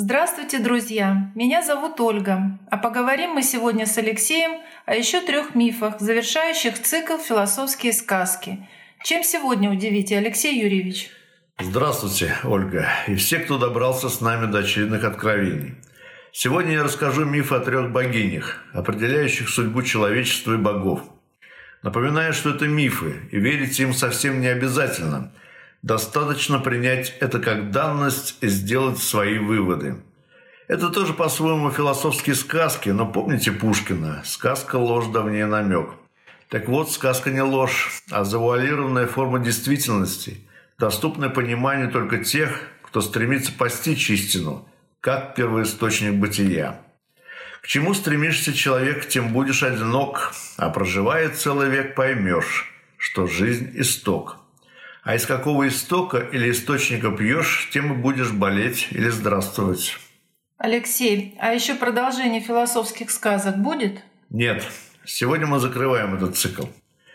Здравствуйте, друзья! Меня зовут Ольга, а поговорим мы сегодня с Алексеем о еще трех мифах, завершающих цикл «Философские сказки». Чем сегодня удивите, Алексей Юрьевич? Здравствуйте, Ольга, и все, кто добрался с нами до очередных откровений. Сегодня я расскажу миф о трех богинях, определяющих судьбу человечества и богов. Напоминаю, что это мифы, и верить им совсем не обязательно – Достаточно принять это как данность и сделать свои выводы. Это тоже по-своему философские сказки, но помните Пушкина «Сказка – ложь, давнее намек». Так вот, сказка не ложь, а завуалированная форма действительности, доступная пониманию только тех, кто стремится постичь истину, как первоисточник бытия. К чему стремишься человек, тем будешь одинок, а проживая целый век поймешь, что жизнь – исток – а из какого истока или источника пьешь, тем и будешь болеть или здравствовать. Алексей, а еще продолжение философских сказок будет? Нет. Сегодня мы закрываем этот цикл.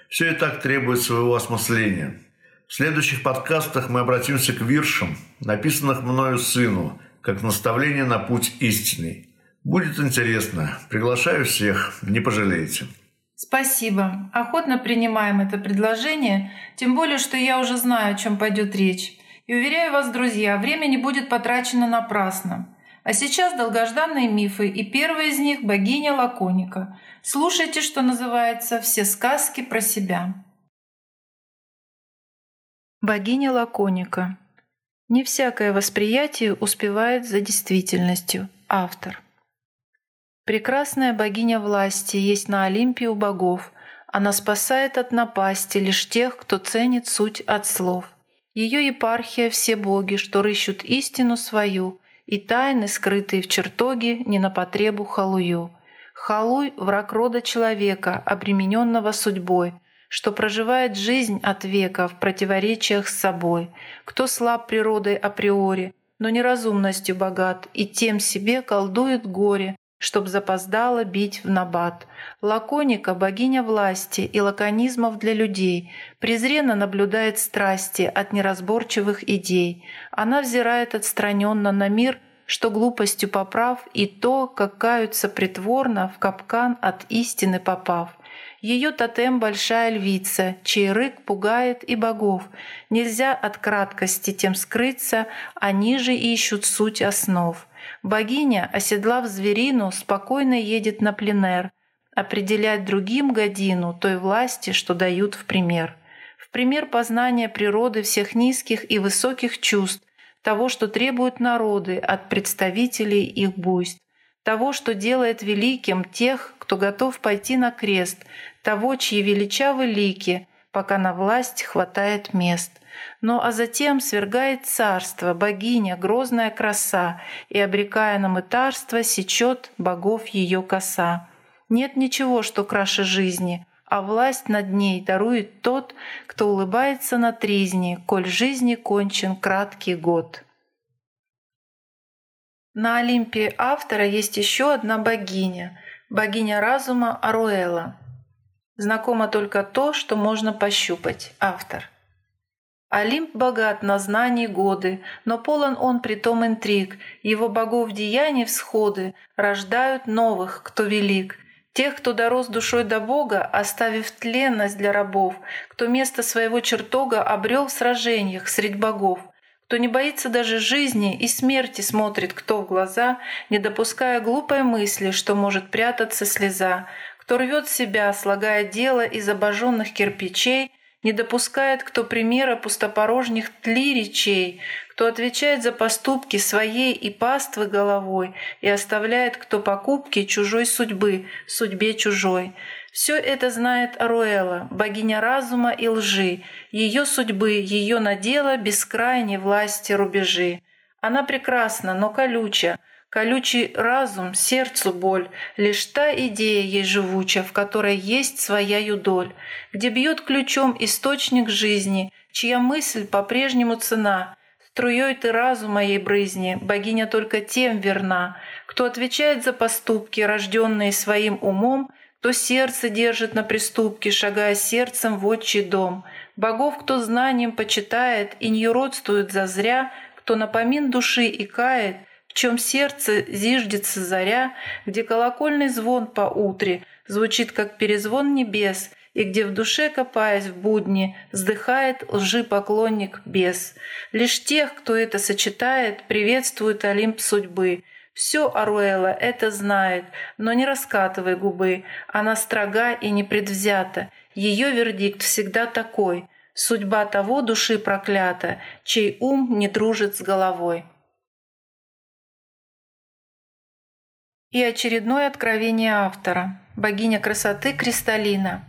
Все и так требует своего осмысления. В следующих подкастах мы обратимся к виршам, написанных мною сыну, как наставление на путь истинный. Будет интересно. Приглашаю всех, не пожалеете. Спасибо. Охотно принимаем это предложение, тем более, что я уже знаю, о чем пойдет речь. И уверяю вас, друзья, время не будет потрачено напрасно. А сейчас долгожданные мифы, и первый из них – богиня Лаконика. Слушайте, что называется «Все сказки про себя». Богиня Лаконика. Не всякое восприятие успевает за действительностью. Автор. Прекрасная богиня власти есть на Олимпе у богов. Она спасает от напасти лишь тех, кто ценит суть от слов. Ее епархия все боги, что рыщут истину свою, и тайны, скрытые в чертоге, не на потребу халую. Халуй — враг рода человека, обремененного судьбой, что проживает жизнь от века в противоречиях с собой, кто слаб природой априори, но неразумностью богат, и тем себе колдует горе, чтоб запоздало бить в набат. Лаконика — богиня власти и лаконизмов для людей, презренно наблюдает страсти от неразборчивых идей. Она взирает отстраненно на мир, что глупостью поправ, и то, как каются притворно в капкан от истины попав. Ее тотем — большая львица, чей рык пугает и богов. Нельзя от краткости тем скрыться, они же ищут суть основ. Богиня, оседлав зверину, спокойно едет на пленэр, определять другим годину той власти, что дают в пример. В пример познания природы всех низких и высоких чувств, того, что требуют народы от представителей их буйств, того, что делает великим тех, кто готов пойти на крест, того, чьи величавы лики, пока на власть хватает мест. Но а затем свергает царство, богиня, грозная краса, и, обрекая на мытарство, сечет богов ее коса. Нет ничего, что краше жизни, а власть над ней дарует тот, кто улыбается на тризне, коль жизни кончен краткий год. На Олимпе автора есть еще одна богиня, богиня разума Аруэла. Знакомо только то, что можно пощупать, автор. Олимп богат на знания годы, но полон он притом интриг. Его богов деяний всходы рождают новых, кто велик. Тех, кто дорос душой до Бога, оставив тленность для рабов, кто место своего чертога обрел в сражениях средь богов, кто не боится даже жизни и смерти смотрит кто в глаза, не допуская глупой мысли, что может прятаться слеза, кто рвет себя, слагая дело из обожженных кирпичей, не допускает кто примера пустопорожних тли речей, кто отвечает за поступки своей и паствы головой и оставляет кто покупки чужой судьбы, судьбе чужой. Все это знает Аруэла, богиня разума и лжи, ее судьбы, ее надела бескрайней власти рубежи. Она прекрасна, но колюча, Колючий разум, сердцу боль, Лишь та идея ей живуча, В которой есть своя юдоль, Где бьет ключом источник жизни, Чья мысль по-прежнему цена. Струей ты разума ей брызни, Богиня только тем верна, Кто отвечает за поступки, Рожденные своим умом, Кто сердце держит на приступке, Шагая сердцем в отчий дом. Богов, кто знанием почитает И не родствует зазря, Кто напомин души и кает — чем сердце зиждется заря, где колокольный звон по утре звучит, как перезвон небес, и где в душе, копаясь в будни, вздыхает лжи-поклонник бес. Лишь тех, кто это сочетает, приветствует Олимп судьбы. Все Аруэла это знает, но не раскатывай губы. Она строга и непредвзята. Ее вердикт всегда такой. Судьба того души проклята, чей ум не дружит с головой. И очередное откровение автора. Богиня красоты Кристаллина.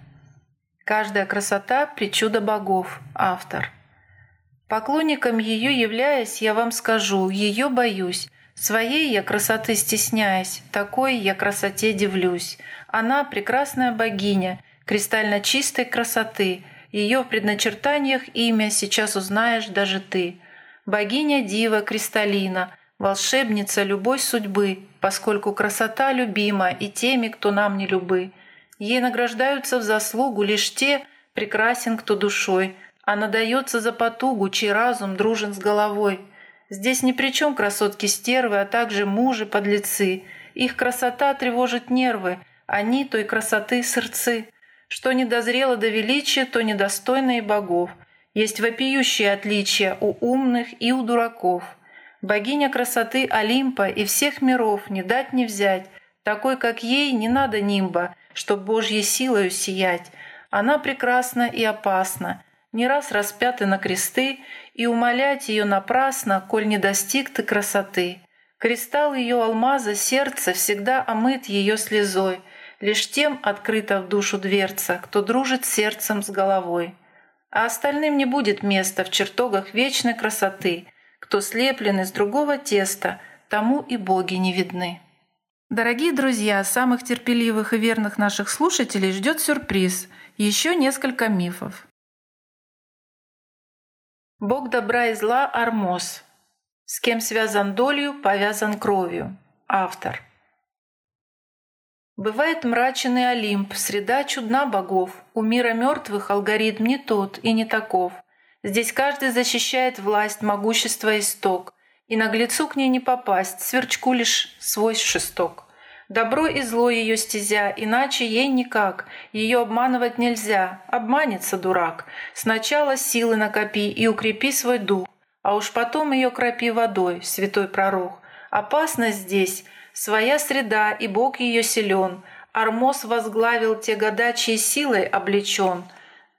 Каждая красота – причуда богов. Автор. Поклонником ее являясь, я вам скажу, ее боюсь. Своей я красоты стесняясь, такой я красоте дивлюсь. Она – прекрасная богиня, кристально чистой красоты. Ее в предначертаниях имя сейчас узнаешь даже ты. Богиня Дива Кристаллина – волшебница любой судьбы, поскольку красота любима и теми, кто нам не любы. Ей награждаются в заслугу лишь те, прекрасен кто душой, а надается за потугу, чей разум дружен с головой. Здесь ни при чем красотки-стервы, а также мужи-подлецы. Их красота тревожит нервы, они той красоты сырцы. Что не дозрело до величия, то недостойно и богов. Есть вопиющие отличия у умных и у дураков – Богиня красоты Олимпа и всех миров не дать не взять, такой, как ей, не надо нимба, чтоб Божьей силою сиять. Она прекрасна и опасна, не раз распяты на кресты, и умолять ее напрасно, коль не достиг ты красоты. Кристалл ее алмаза сердце всегда омыт ее слезой, лишь тем открыта в душу дверца, кто дружит сердцем с головой. А остальным не будет места в чертогах вечной красоты, кто слеплен из другого теста, тому и боги не видны. Дорогие друзья, самых терпеливых и верных наших слушателей ждет сюрприз. Еще несколько мифов. Бог добра и зла Армос. С кем связан долью, повязан кровью. Автор. Бывает мрачен и Олимп, среда чудна богов. У мира мертвых алгоритм не тот и не таков. Здесь каждый защищает власть, могущество и сток, и наглецу к ней не попасть, сверчку лишь свой шесток. Добро и зло ее стезя, иначе ей никак. Ее обманывать нельзя, обманется дурак. Сначала силы накопи и укрепи свой дух, а уж потом ее кропи водой, святой пророк. Опасность здесь, своя среда, и Бог ее силен. Армос возглавил те года, чьей силой облечен —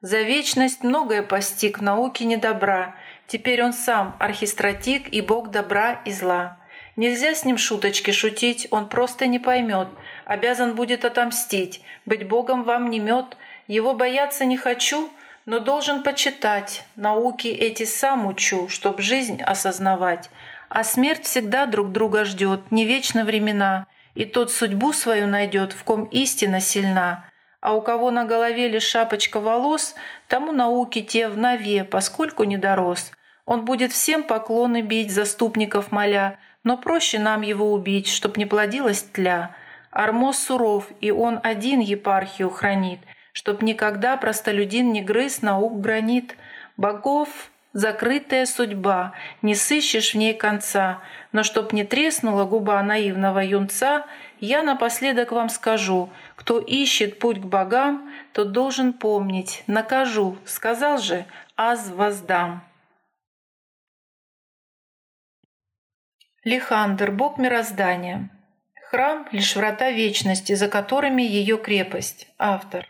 за вечность многое постиг в науке недобра. Теперь он сам архистратик и бог добра и зла. Нельзя с ним шуточки шутить, он просто не поймет. Обязан будет отомстить. Быть богом вам не мед. Его бояться не хочу, но должен почитать. Науки эти сам учу, чтоб жизнь осознавать. А смерть всегда друг друга ждет, не вечно времена. И тот судьбу свою найдет, в ком истина сильна а у кого на голове лишь шапочка волос, тому науки те в нове, поскольку не дорос. Он будет всем поклоны бить, заступников моля, но проще нам его убить, чтоб не плодилась тля. Армоз суров, и он один епархию хранит, чтоб никогда простолюдин не грыз наук гранит. Богов закрытая судьба, не сыщешь в ней конца, но чтоб не треснула губа наивного юнца, я напоследок вам скажу, кто ищет путь к богам, тот должен помнить, накажу, сказал же, аз воздам. Лихандр, бог мироздания. Храм — лишь врата вечности, за которыми ее крепость. Автор.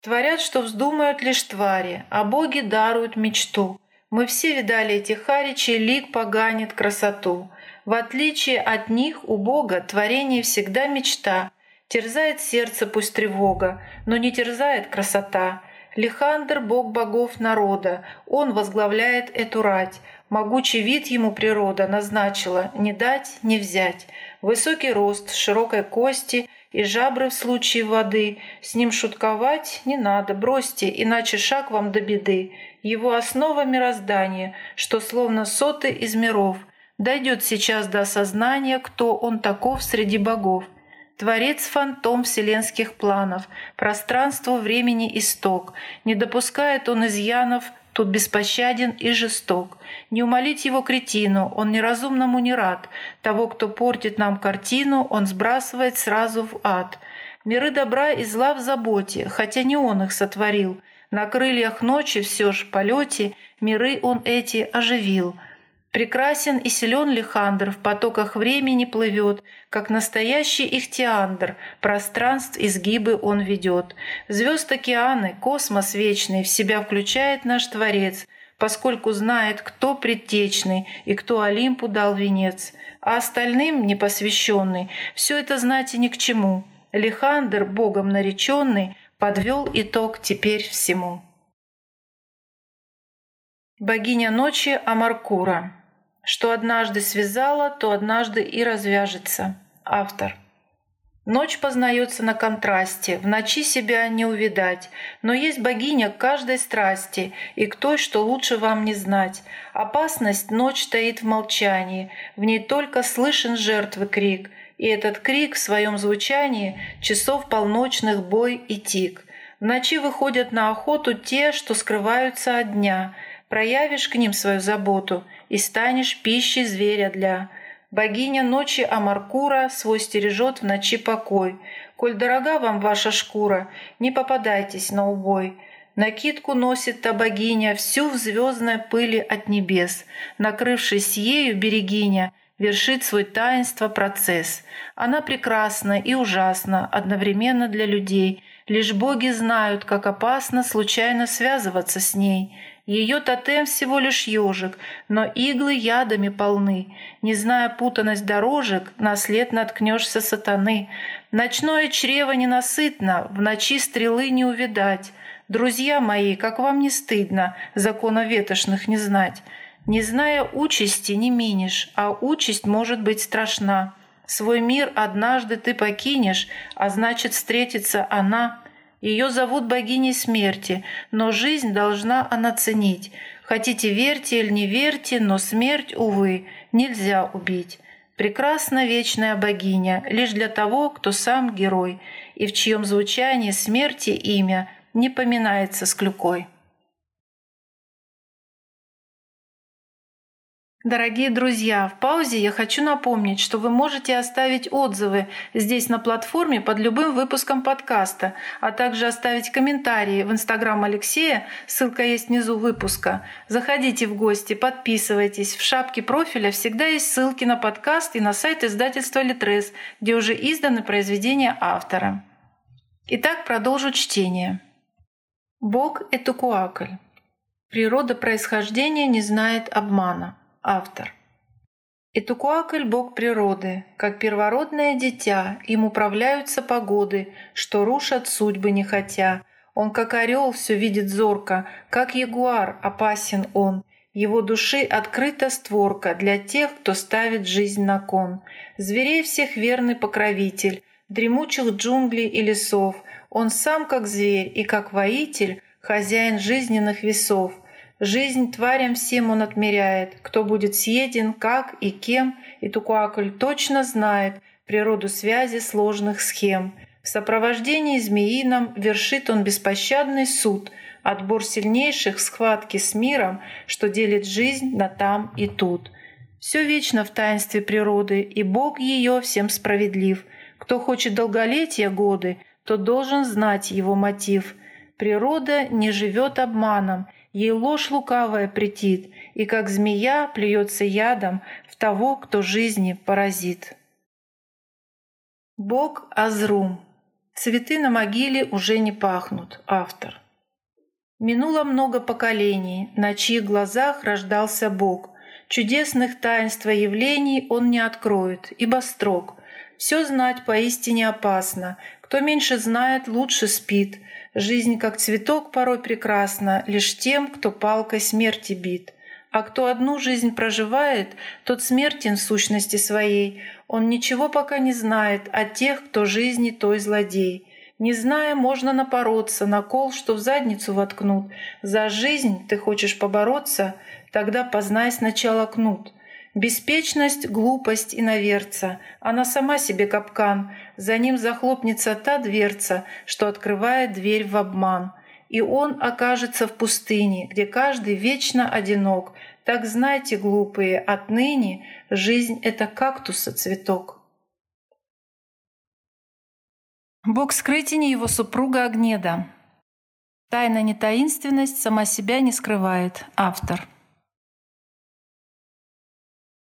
Творят, что вздумают лишь твари, а боги даруют мечту. Мы все видали этих харичей, лик поганит красоту. В отличие от них у Бога творение всегда мечта. Терзает сердце пусть тревога, но не терзает красота. Лихандр — бог богов народа, он возглавляет эту рать. Могучий вид ему природа назначила, не дать, не взять. Высокий рост, широкой кости и жабры в случае воды. С ним шутковать не надо, бросьте, иначе шаг вам до беды. Его основа мироздания, что словно соты из миров — дойдет сейчас до осознания, кто он таков среди богов. Творец-фантом вселенских планов, пространство времени исток. Не допускает он изъянов тут беспощаден и жесток. Не умолить его кретину, он неразумному не рад. Того, кто портит нам картину, он сбрасывает сразу в ад. Миры добра и зла в заботе, хотя не он их сотворил. На крыльях ночи все ж в полете миры он эти оживил — Прекрасен и силен Лихандр, в потоках времени плывет, как настоящий ихтиандр, пространств изгибы он ведет. Звезд океаны, космос вечный в себя включает наш Творец, поскольку знает, кто предтечный и кто Олимпу дал венец. А остальным, непосвященный, все это знать и ни к чему. Лихандр, богом нареченный, подвел итог теперь всему. Богиня ночи Амаркура что однажды связала, то однажды и развяжется. Автор. Ночь познается на контрасте, в ночи себя не увидать, но есть богиня каждой страсти, и к той, что лучше вам не знать. Опасность ночь стоит в молчании, в ней только слышен жертвы крик, и этот крик в своем звучании часов полночных бой и тик. В ночи выходят на охоту те, что скрываются от дня — проявишь к ним свою заботу и станешь пищей зверя для. Богиня ночи Амаркура свой стережет в ночи покой. Коль дорога вам ваша шкура, не попадайтесь на убой. Накидку носит та богиня всю в звездной пыли от небес. Накрывшись ею, берегиня, вершит свой таинство процесс. Она прекрасна и ужасна одновременно для людей. Лишь боги знают, как опасно случайно связываться с ней. Ее тотем всего лишь ежик, но иглы ядами полны. Не зная путанность дорожек, на след наткнешься сатаны. Ночное чрево ненасытно, в ночи стрелы не увидать. Друзья мои, как вам не стыдно закона ветошных не знать? Не зная участи, не минешь, а участь может быть страшна. Свой мир однажды ты покинешь, а значит встретится она — ее зовут богиней смерти, но жизнь должна она ценить. Хотите верьте или не верьте, но смерть, увы, нельзя убить. Прекрасна вечная богиня лишь для того, кто сам герой, и в чьем звучании смерти имя не поминается с клюкой. Дорогие друзья, в паузе я хочу напомнить, что вы можете оставить отзывы здесь на платформе под любым выпуском подкаста, а также оставить комментарии в Инстаграм Алексея, ссылка есть внизу выпуска. Заходите в гости, подписывайтесь. В шапке профиля всегда есть ссылки на подкаст и на сайт издательства «Литрес», где уже изданы произведения автора. Итак, продолжу чтение. Бог — это Куакль. Природа происхождения не знает обмана. Автор. Итукуакль – бог природы, как первородное дитя, им управляются погоды, что рушат судьбы не хотя. Он, как орел, все видит зорко, как ягуар опасен он. Его души открыта створка для тех, кто ставит жизнь на кон. Зверей всех верный покровитель, дремучих джунглей и лесов. Он сам, как зверь и как воитель, хозяин жизненных весов. Жизнь тварям всем он отмеряет, кто будет съеден, как и кем, и Тукуакль точно знает природу связи сложных схем. В сопровождении змеином вершит он беспощадный суд, отбор сильнейших схватки с миром, что делит жизнь на там и тут. Все вечно в таинстве природы, и Бог ее всем справедлив. Кто хочет долголетия годы, тот должен знать его мотив. Природа не живет обманом — Ей ложь лукавая претит, и как змея плюется ядом в того, кто жизни поразит. Бог Азрум. Цветы на могиле уже не пахнут. Автор. Минуло много поколений, на чьих глазах рождался Бог. Чудесных таинств и явлений он не откроет, ибо строг. Все знать поистине опасно. Кто меньше знает, лучше спит. Жизнь, как цветок, порой прекрасна лишь тем, кто палкой смерти бит. А кто одну жизнь проживает, тот смертен в сущности своей. Он ничего пока не знает о тех, кто жизни той злодей. Не зная, можно напороться на кол, что в задницу воткнут. За жизнь ты хочешь побороться, тогда познай сначала кнут. Беспечность, глупость и наверца. Она сама себе капкан. За ним захлопнется та дверца, что открывает дверь в обман. и он окажется в пустыне, где каждый вечно одинок. Так знайте, глупые, отныне жизнь — это кактуса цветок. Бог скрытини его супруга Агнеда. Тайна не таинственность, сама себя не скрывает. Автор.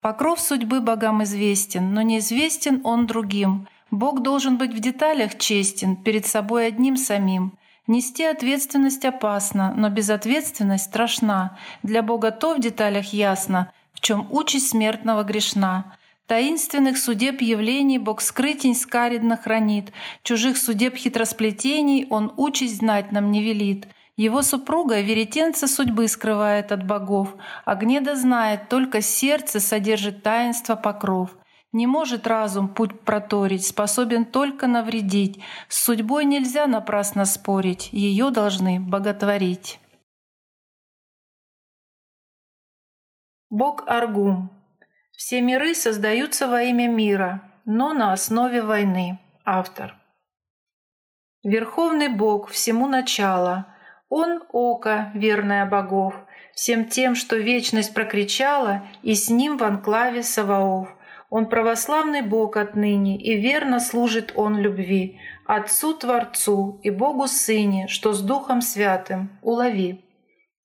Покров судьбы богам известен, но неизвестен он другим. Бог должен быть в деталях честен, перед собой одним самим. Нести ответственность опасно, но безответственность страшна. Для Бога то в деталях ясно, в чем участь смертного грешна. Таинственных судеб явлений Бог скрытень скаридно хранит, чужих судеб хитросплетений Он участь знать нам не велит — его супруга веретенца судьбы скрывает от богов, а гнеда знает, только сердце содержит таинство покров. Не может разум путь проторить, способен только навредить. С судьбой нельзя напрасно спорить, ее должны боготворить. Бог Аргум. Все миры создаются во имя мира, но на основе войны. Автор. Верховный Бог всему начало, он — око, верное богов, всем тем, что вечность прокричала, и с ним в анклаве Саваоф. Он православный Бог отныне, и верно служит Он любви, Отцу Творцу и Богу Сыне, что с Духом Святым, улови.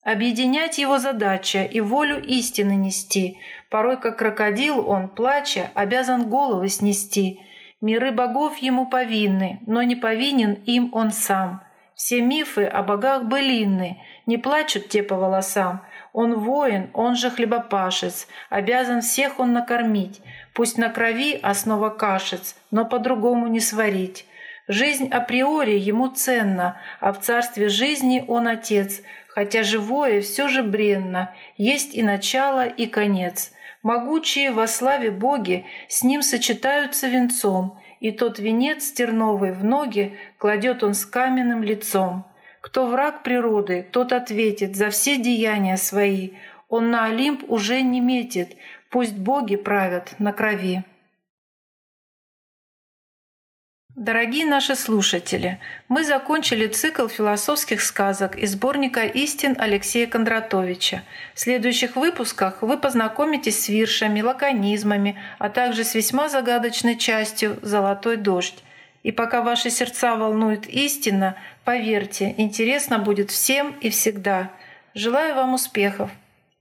Объединять его задача и волю истины нести, порой как крокодил он, плача, обязан головы снести. Миры богов ему повинны, но не повинен им он сам. Все мифы о богах былинны, не плачут те по волосам. Он воин, он же хлебопашец, обязан всех он накормить. Пусть на крови основа кашец, но по-другому не сварить. Жизнь априори ему ценна, а в царстве жизни он отец, хотя живое все же бренно, есть и начало, и конец. Могучие во славе боги с ним сочетаются венцом, и тот венец терновый в ноги кладет он с каменным лицом. Кто враг природы, тот ответит за все деяния свои. Он на Олимп уже не метит, пусть боги правят на крови. Дорогие наши слушатели, мы закончили цикл философских сказок из сборника «Истин» Алексея Кондратовича. В следующих выпусках вы познакомитесь с виршами, лаконизмами, а также с весьма загадочной частью «Золотой дождь». И пока ваши сердца волнует истина, поверьте, интересно будет всем и всегда. Желаю вам успехов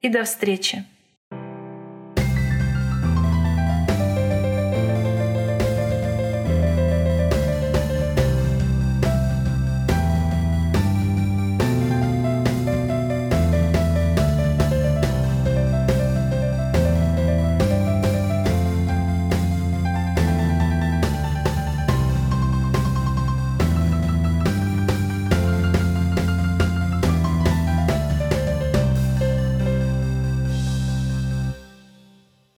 и до встречи!